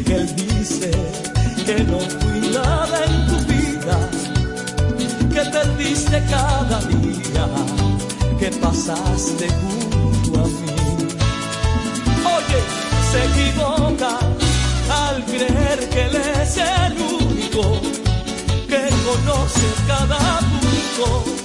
que él dice que no fui nada en tu vida, que perdiste cada día que pasaste junto a mí. Oye, se equivoca al creer que él es el único que conoce cada punto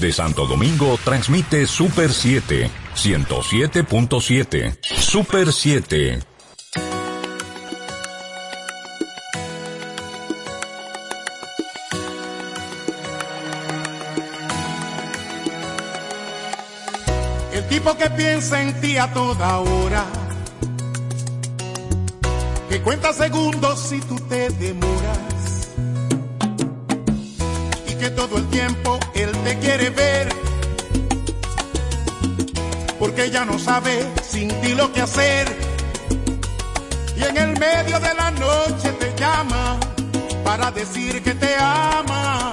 Desde Santo Domingo transmite Super 7, 107.7. Super 7. El tipo que piensa en ti a toda hora. Que cuenta segundos si tú te demoras. Todo el tiempo él te quiere ver. Porque ya no sabe sin ti lo que hacer. Y en el medio de la noche te llama para decir que te ama.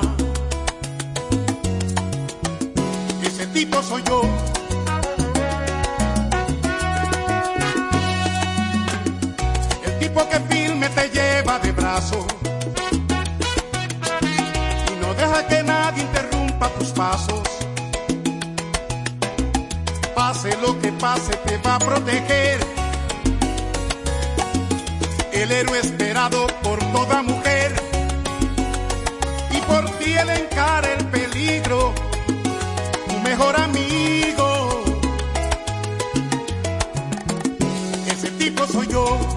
Ese tipo soy yo. El tipo que filme te lleva de brazo y no deja que nadie interrumpa tus pasos. Pase lo que pase, te va a proteger. El héroe esperado por toda mujer y por ti él encara el peligro, tu mejor amigo. Ese tipo soy yo.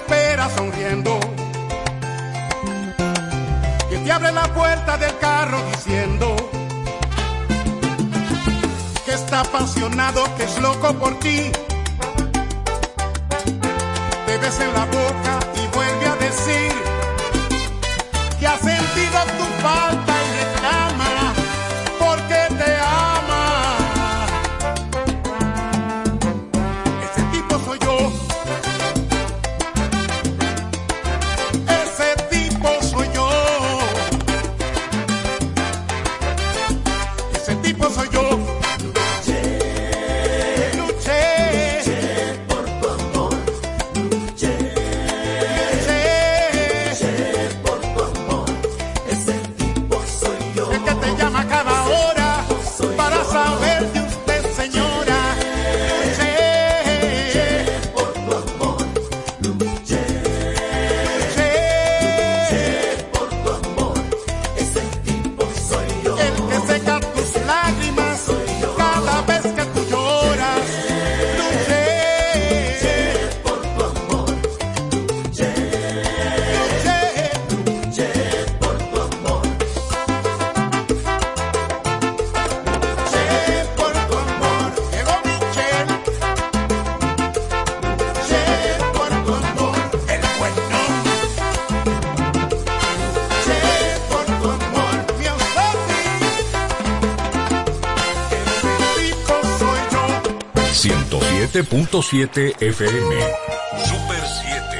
puerta del carro diciendo que está apasionado, que es loco por ti. Te besa en 107.7 FM. Super 7.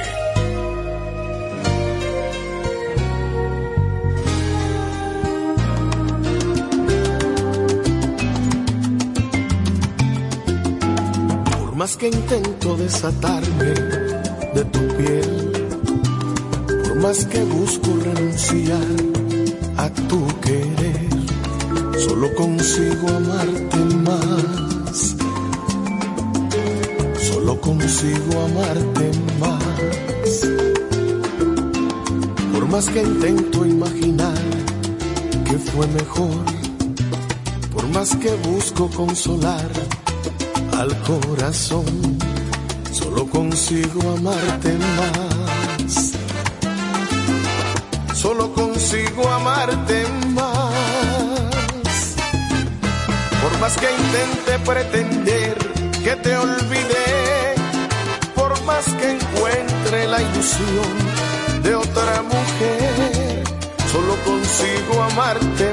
Por más que intento desatarme de tu piel, por más que busco renunciar a tu querer, solo consigo amarte más. Solo consigo amarte más. Por más que intento imaginar que fue mejor, por más que busco consolar al corazón, solo consigo amarte más. Solo consigo amarte más. Por más que intente pretender que te olvidé, por que encuentre la ilusión de otra mujer, solo consigo amarte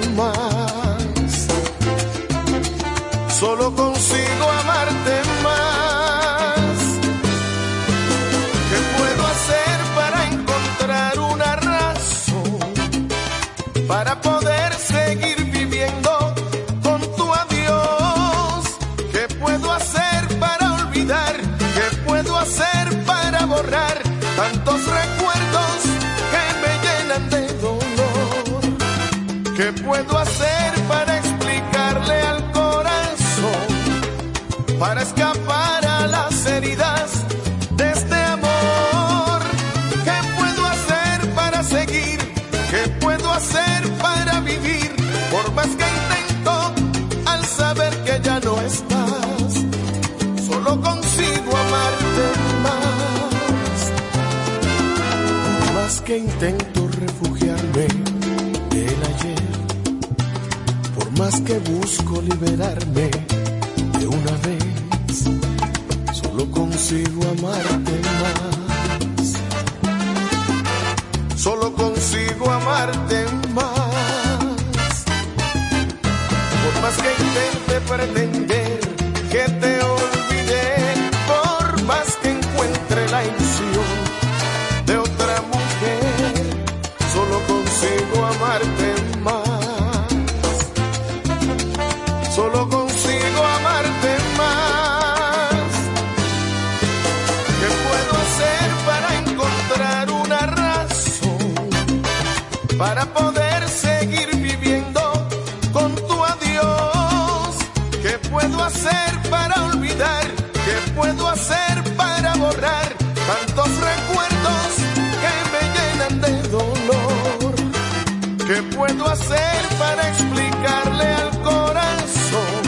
Intento refugiarme del ayer, por más que busco liberarme de una vez, solo consigo amarte más. Solo consigo amarte más. Por más que intente pretender que te olvides para explicarle al corazón,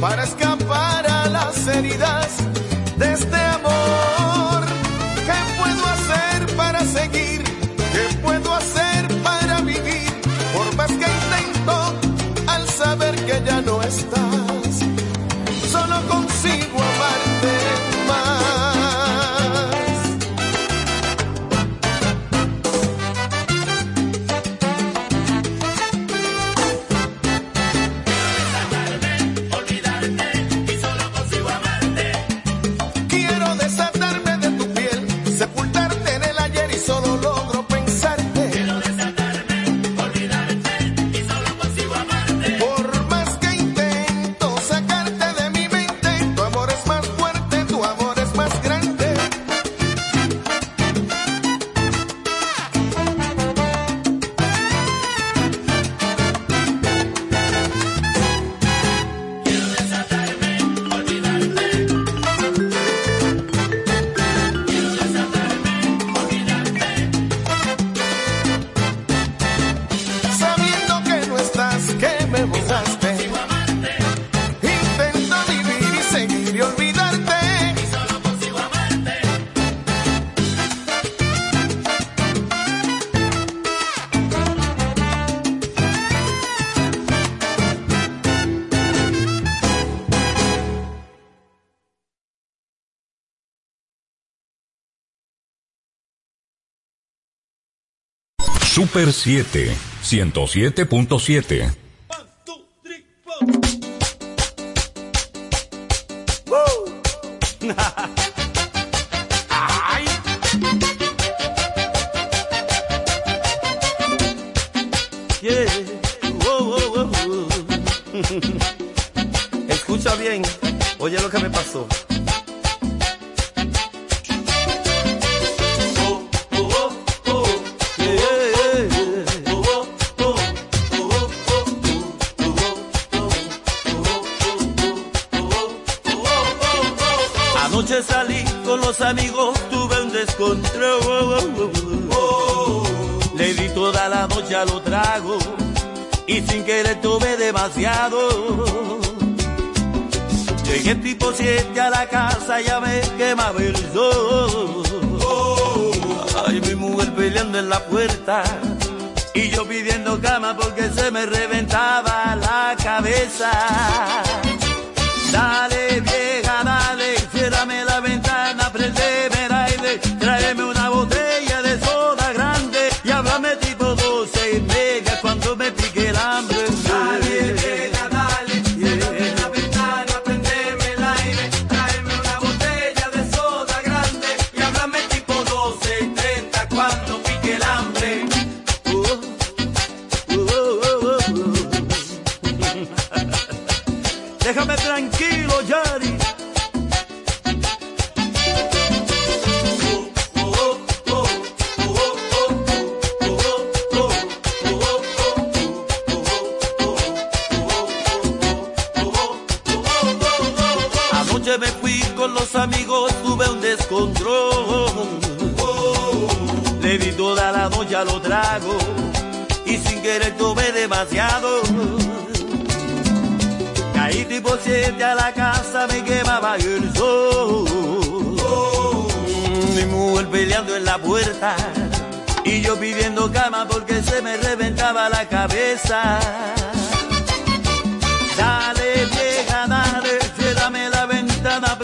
para escapar a las heridas Super 7, 107.7. Escucha bien, oye lo que me pasó. los amigos tuve un descontrol. Oh, oh, oh, Le di toda la noche a lo trago y sin querer tuve demasiado. Llegué tipo siete a la casa, ya me quemaba el sol. Ay, mi mujer peleando en la puerta. Y yo pidiendo cama porque se me reventaba la cabeza. Dale vieja, dale, ciérrame la ventana ya lo trago y sin querer tomé demasiado. Caí tipo siete a la casa, me quemaba el sol. Mi mujer peleando en la puerta y yo pidiendo cama porque se me reventaba la cabeza. Dale, vieja, dale, ciérrame la ventana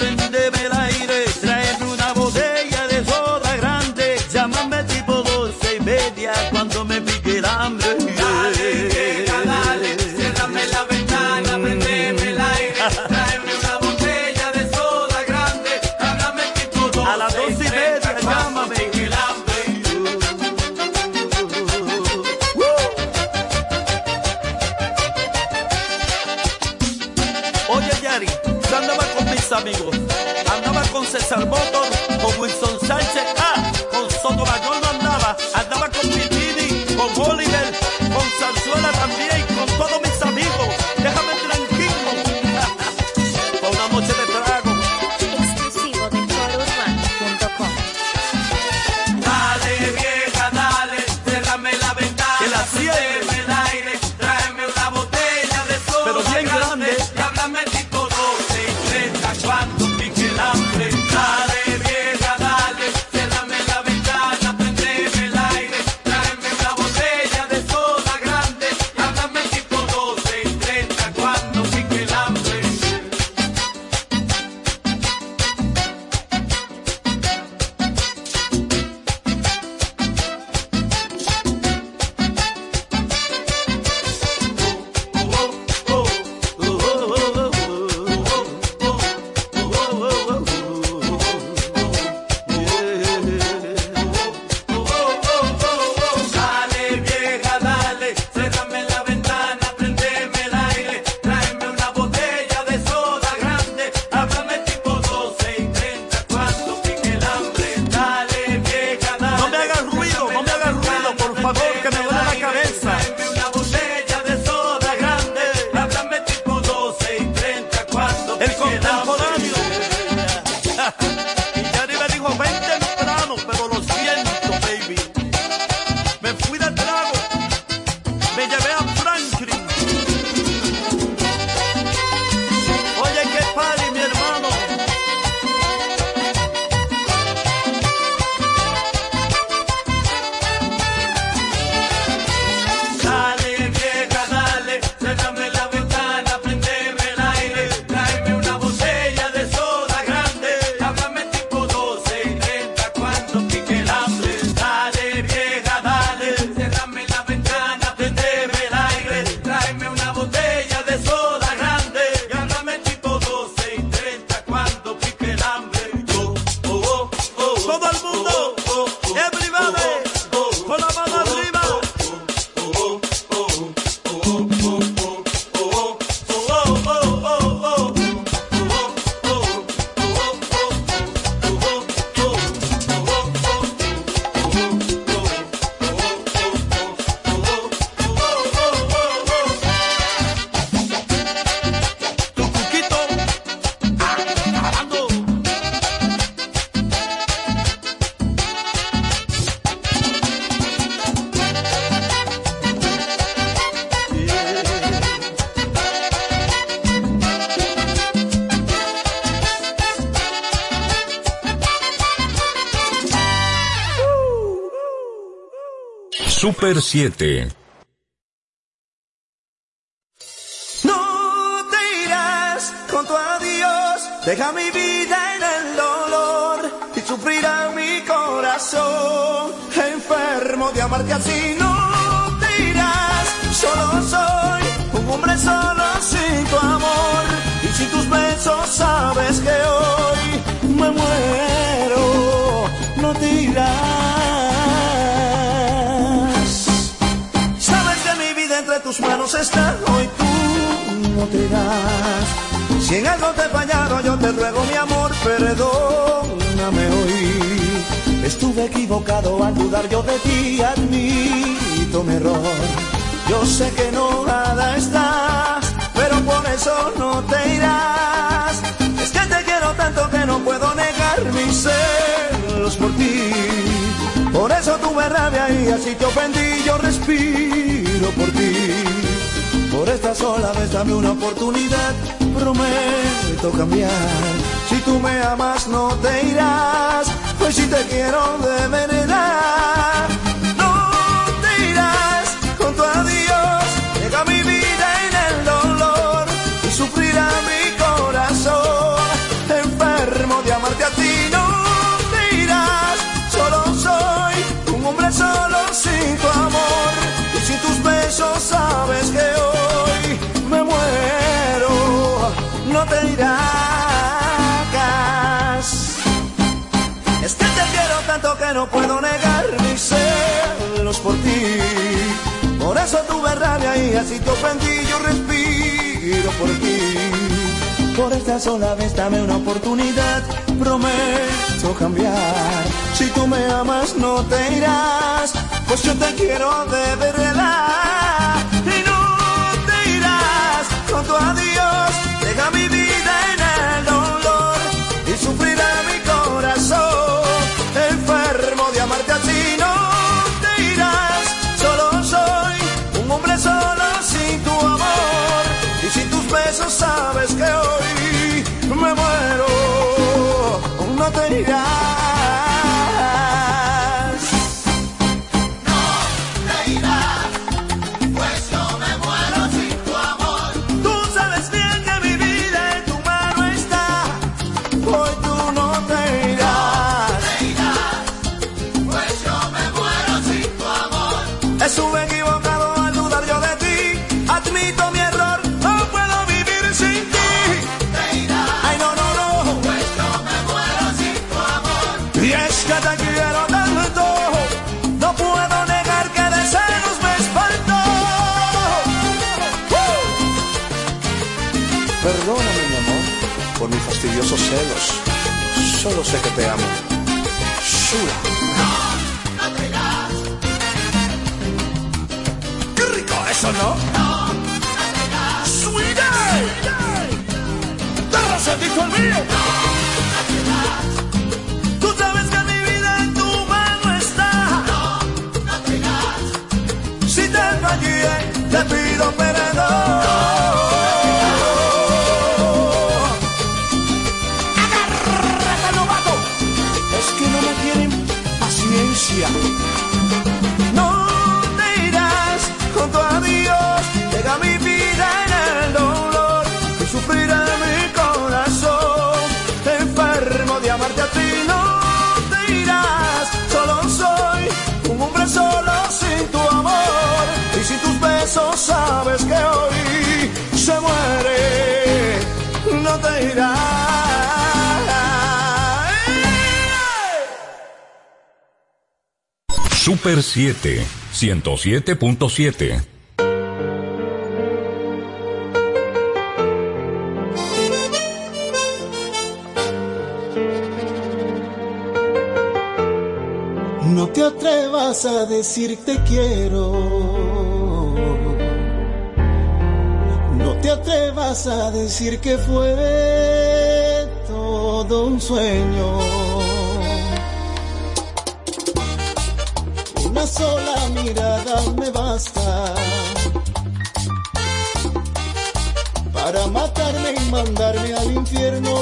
Super 7. No te irás con tu adiós, deja mi vida en el dolor y sufrirá mi corazón, enfermo de amarte así. No te irás, solo soy un hombre solo sin tu amor y sin tus besos sabes que hoy me muero. No te irás. tus manos están hoy tú no te das. Si en algo te he fallado, yo te ruego mi amor, perdóname hoy. Estuve equivocado al dudar yo de ti, admito mi error. Yo sé que no nada estás, pero por eso no te irás. Es que te quiero tanto que no puedo negar mis celos por ti. Por eso tuve rabia y así te ofendí, yo respiro por ti. Por esta sola vez dame una oportunidad, prometo cambiar. Si tú me amas no te irás, pues si te quiero de verdad que no puedo negar mis celos por ti. Por eso tuve rabia y así te yo respiro por ti. Por esta sola vez dame una oportunidad, prometo cambiar. Si tú me amas no te irás, pues yo te quiero de verdad. Y no te irás, pronto adiós. eso sabes que hoy me muero. No te irás. solo sé que te amo. Shula. ¡Qué rico eso, no! ¡Sentito el mío! No, no te Tú sabes que mi vida en tu mano está. No, no te Si te fallé, te pido perdón. Super 7, 107.7. No te atrevas a decir te quiero. No te atrevas a decir que fue todo un sueño sola mirada me basta para matarme y mandarme al infierno.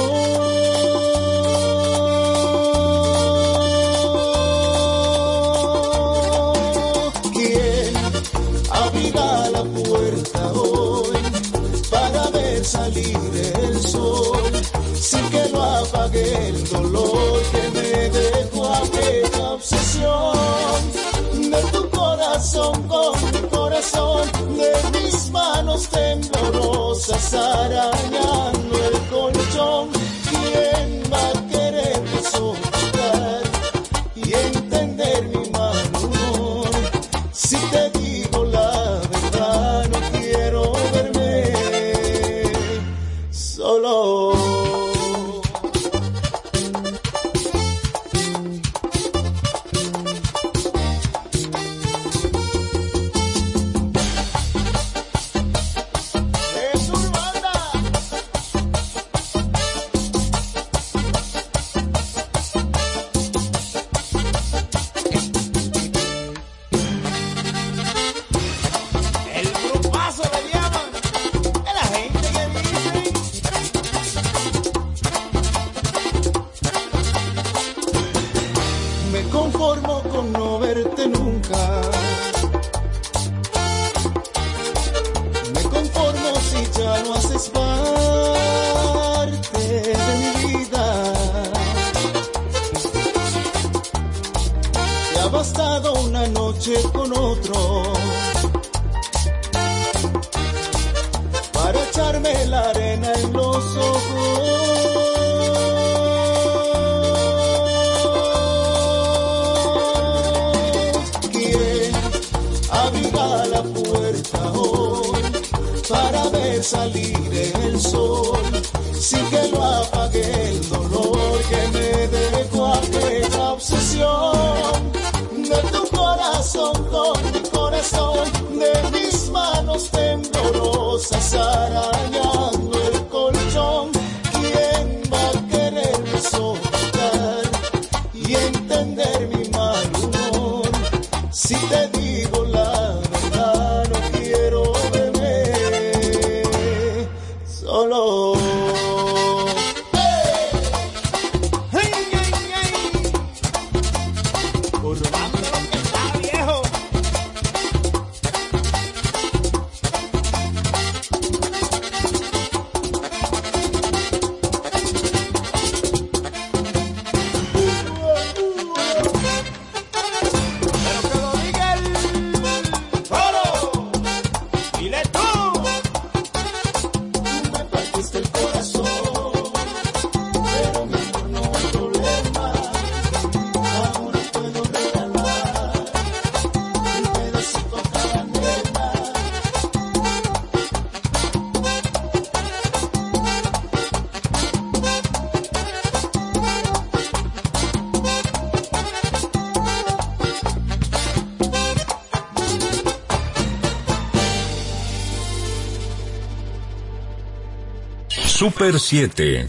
Super 7.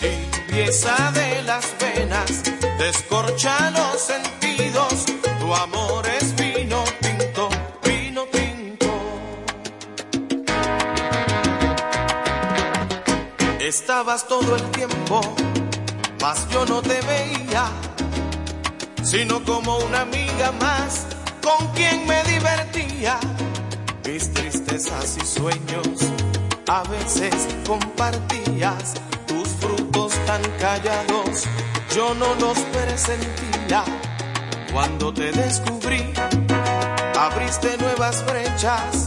Limpieza de las venas, descorcha los sentidos, tu amor es vino tinto, vino tinto. Estabas todo el tiempo, mas yo no te veía, sino como una amiga más con quien me cuando te descubrí, abriste nuevas brechas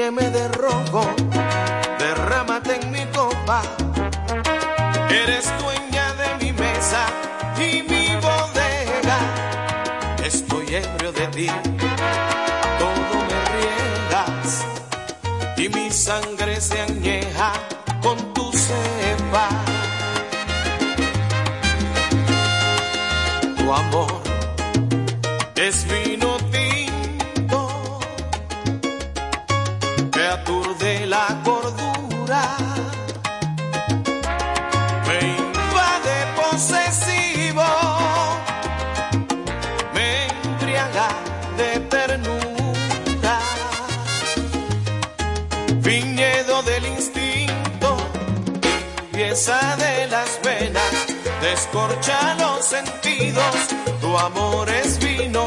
tiñeme de rojo, derrámate en mi copa. Eres dueña de mi mesa y mi bodega. Estoy ebrio de ti, todo me riegas y mi sangre se añeja con tu cepa. Tu amor Escorcha los sentidos, tu amor es vino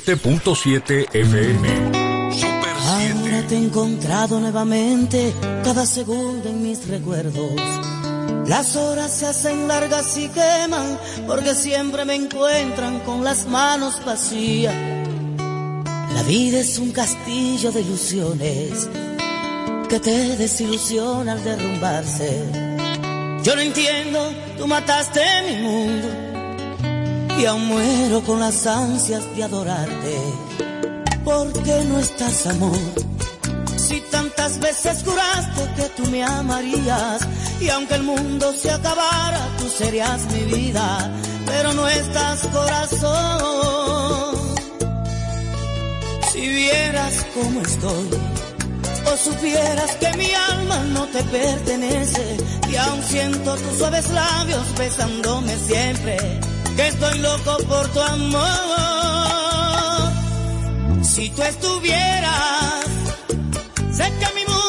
...107.7 FM. Ahora te he encontrado nuevamente cada segundo en mis recuerdos. Las horas se hacen largas y queman porque siempre me encuentran con las manos vacías. La vida es un castillo de ilusiones que te desilusiona al derrumbarse. Yo no entiendo, tú mataste mi mundo y aún muero con las ansias de adorarte. ¿Por qué no estás, amor? Si tantas veces juraste que tú me amarías y aunque el mundo se acabara, tú serías mi vida, pero no estás, corazón. Si vieras cómo estoy, o supieras que mi alma no te pertenece y aún siento tus suaves labios besándome siempre, que estoy loco por tu amor. Si tú estuvieras, que mi mundo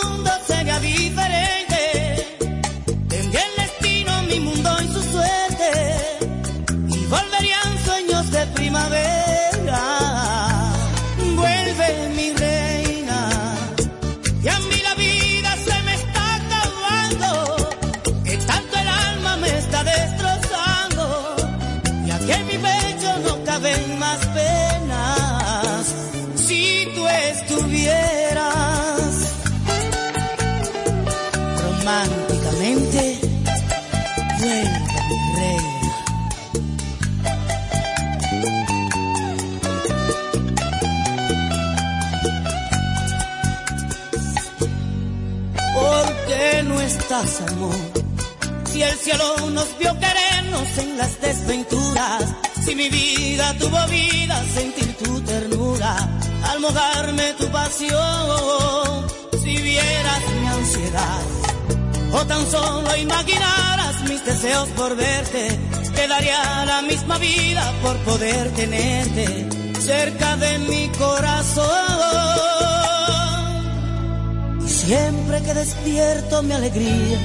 Si el cielo nos vio querernos en las desventuras, si mi vida tuvo vida, sentir tu ternura, al mojarme tu pasión, si vieras mi ansiedad, o tan solo imaginaras mis deseos por verte, te daría la misma vida por poder tenerte cerca de mi corazón. Siempre que despierto mi alegría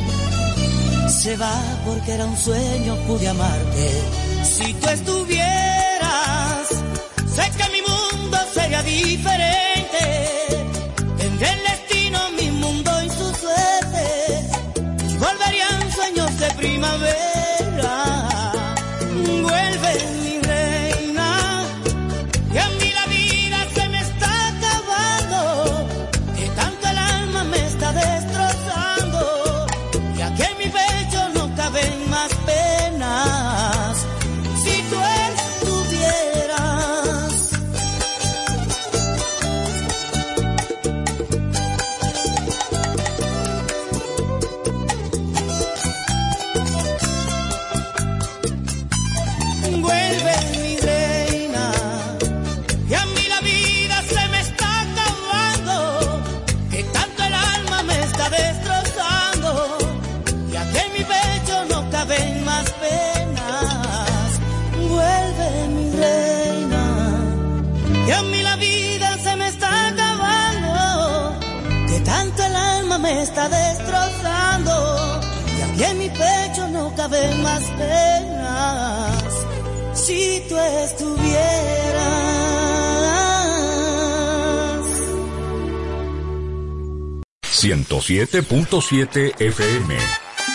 se va porque era un sueño, pude amarte. Si tú estuvieras, sé que mi mundo sería diferente. Tendré el destino, mi mundo y su suerte. Volverían sueños de primavera. Más 107.7 FM.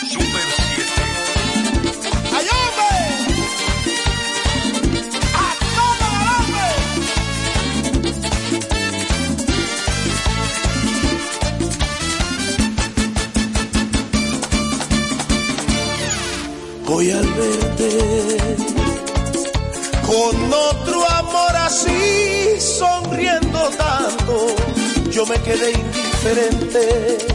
Super 7. ¡Ay, hombre! ¡A todo hombre! Voy al verte con otro amor así, sonriendo tanto, yo me quedé indiferente.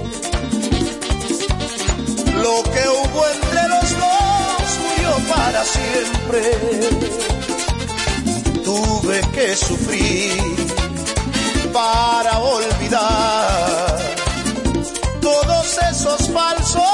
Siempre. Tuve que sufrir para olvidar todos esos falsos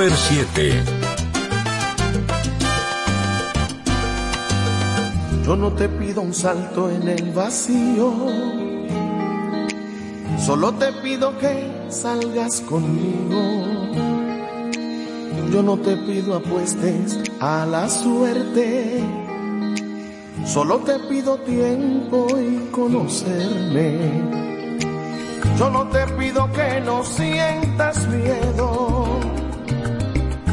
Super 7. Yo no te pido un salto en el vacío, solo te pido que salgas conmigo. Yo no te pido apuestes a la suerte, solo te pido tiempo y conocerme. Yo no te pido que no sientas miedo,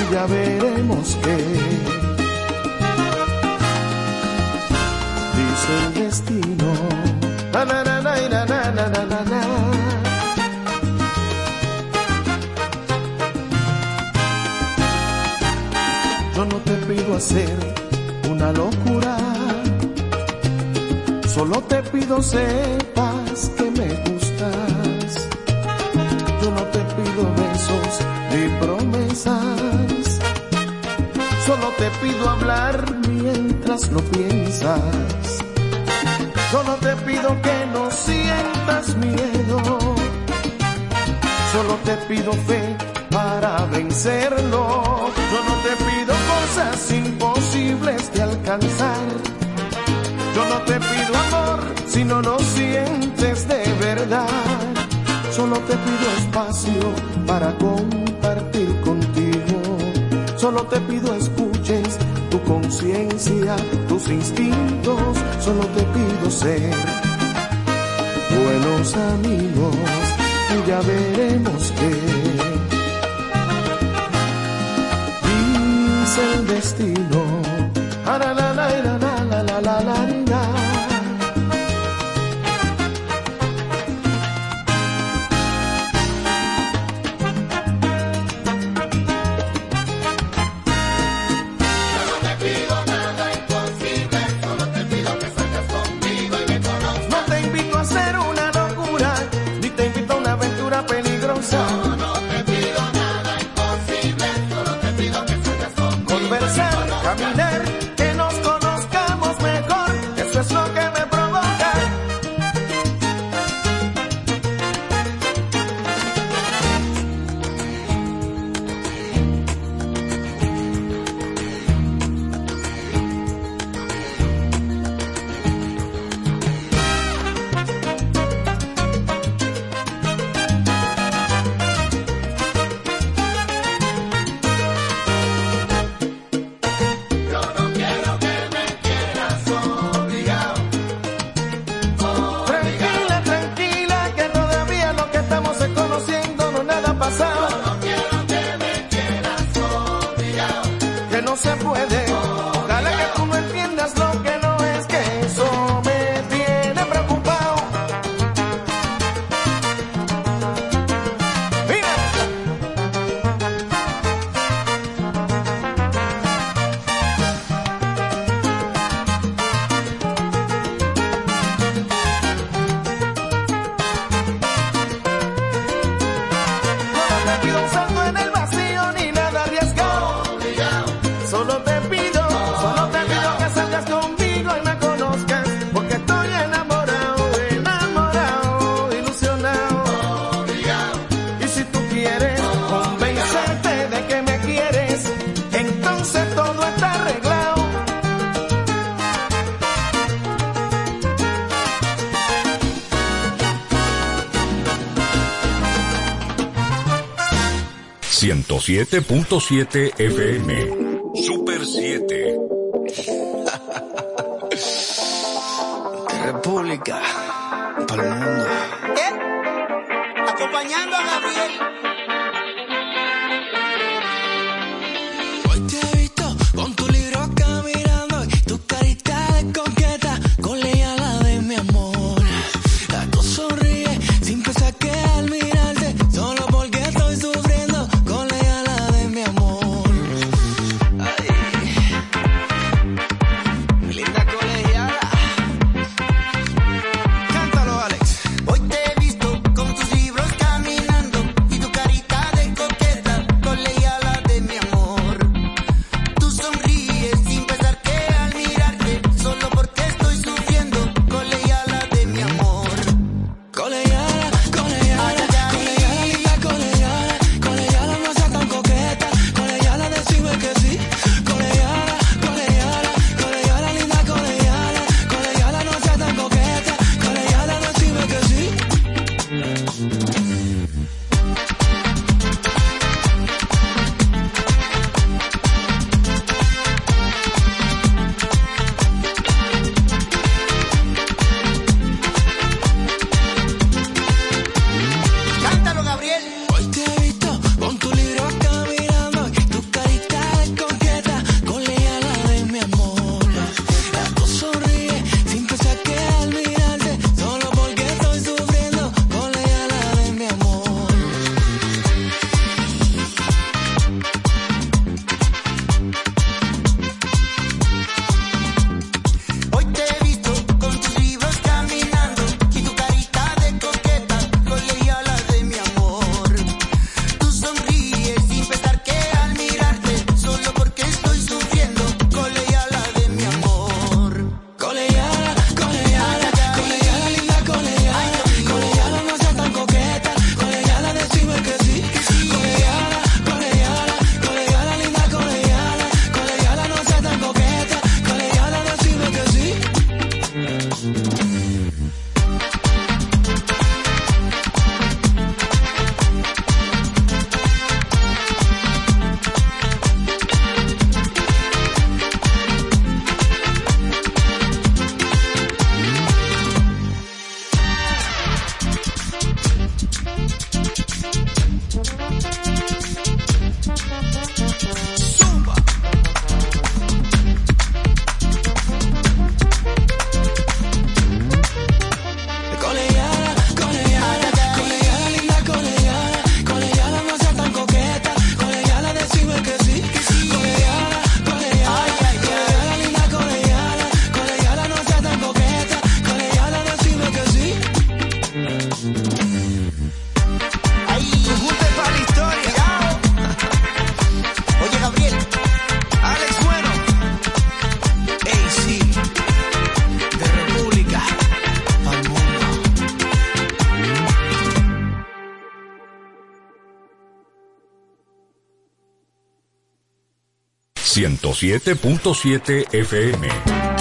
y ya veremos qué. Dice el destino. Yo no te pido hacer una locura, solo te pido sepa mientras lo piensas. Solo te pido que no sientas miedo. Solo te pido fe para vencerlo. Yo no te pido cosas imposibles de alcanzar. Yo no te pido amor si no lo sientes de verdad. Solo te pido espacio para compartir contigo. Solo te pido escucha conciencia, tus instintos, solo te pido ser buenos amigos y ya veremos qué. Dice el destino, 107.7 FM. Super 7. 107.7 FM.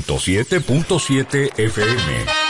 107.7 FM.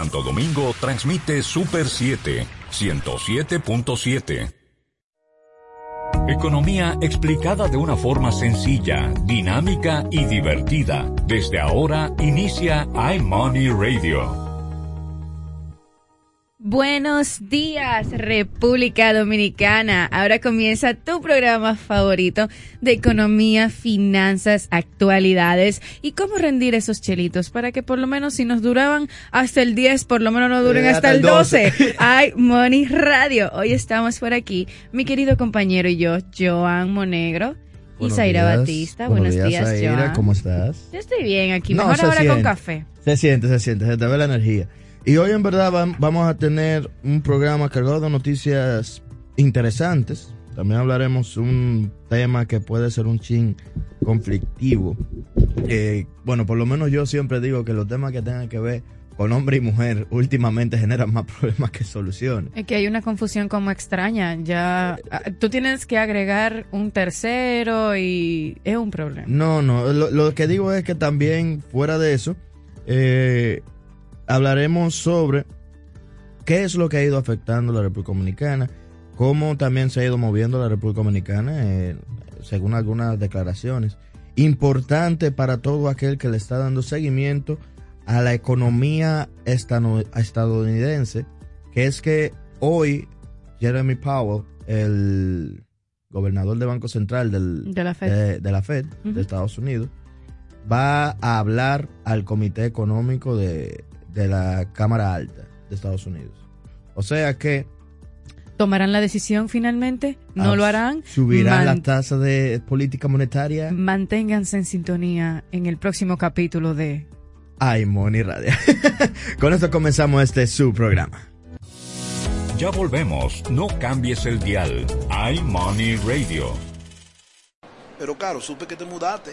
Santo Domingo transmite Super 7, 107.7. Economía explicada de una forma sencilla, dinámica y divertida. Desde ahora inicia iMoney Radio. Buenos días, República Dominicana. Ahora comienza tu programa favorito de economía, finanzas, actualidades y cómo rendir esos chelitos para que por lo menos si nos duraban hasta el 10, por lo menos no duren Eh, hasta, el el 12. 12. Ay, Money Radio. Hoy estamos por aquí, mi querido compañero y yo, Joan Monegro. Y Buenos Zaira días. Batista. Buenos, días, Zaira. Joan. ¿Cómo estás? Yo estoy bien aquí, mejor ahora con café. Se siente, se siente, se te ve la energía. Y hoy en verdad vam- vamos a tener un programa cargado de noticias interesantes. También hablaremos un tema que puede ser un chin conflictivo. Eh, bueno, por lo menos yo siempre digo que los temas que tengan que ver con hombre y mujer últimamente generan más problemas que soluciones. Es que hay una confusión como extraña. Ya ah, tú tienes que agregar un tercero y es un problema. No, no, lo, lo que digo es que también fuera de eso, eh, hablaremos sobre qué es lo que ha ido afectando la República Dominicana, cómo también se ha ido moviendo la República Dominicana, eh, según algunas declaraciones. Importante para todo aquel que le está dando seguimiento a la economía estadounidense, que es que hoy Jeremy Powell, el gobernador del Banco Central del, De la Fed. de, de la Fed Ujú. de Estados Unidos, va a hablar al Comité Económico de, de la Cámara Alta de Estados Unidos. O sea que ¿Tomarán la decisión finalmente? ¿No ah, lo harán? Subirán Man- la tasa de política monetaria. Manténganse en sintonía en el próximo capítulo de Ay, Money Radio. Con esto comenzamos este su programa. Ya volvemos, no cambies el dial. iMoney Radio. Pero claro, supe que te mudaste.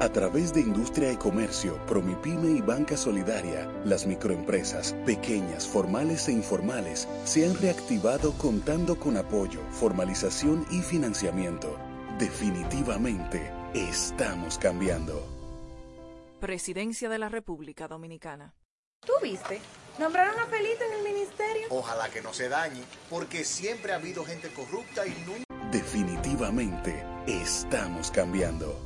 A través de Industria y Comercio, Promipyme y Banca Solidaria, las microempresas, pequeñas, formales e informales, se han reactivado contando con apoyo, formalización y financiamiento. Definitivamente, estamos cambiando. Presidencia de la República Dominicana. ¿Tú viste? Nombraron a Felito en el ministerio. Ojalá que no se dañe, porque siempre ha habido gente corrupta y nunca... Definitivamente estamos cambiando.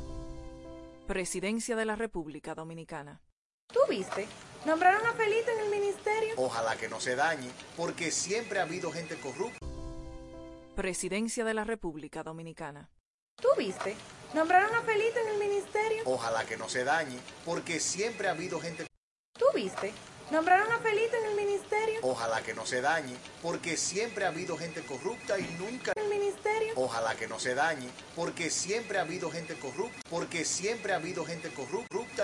Presidencia de la República Dominicana. ¿Tú viste? Nombraron a Felito en el ministerio. Ojalá que no se dañe, porque siempre ha habido gente corrupta. Presidencia de la República Dominicana. ¿Tú viste? Nombraron a Felito en el ministerio. Ojalá que no se dañe, porque siempre ha habido gente. ¿Tú viste? Nombraron a Felito en el ministerio. Ojalá que no se dañe, porque siempre ha habido gente corrupta y nunca. El ministerio. Ojalá que no se dañe, porque siempre ha habido gente corrupta, porque siempre ha habido gente corrupta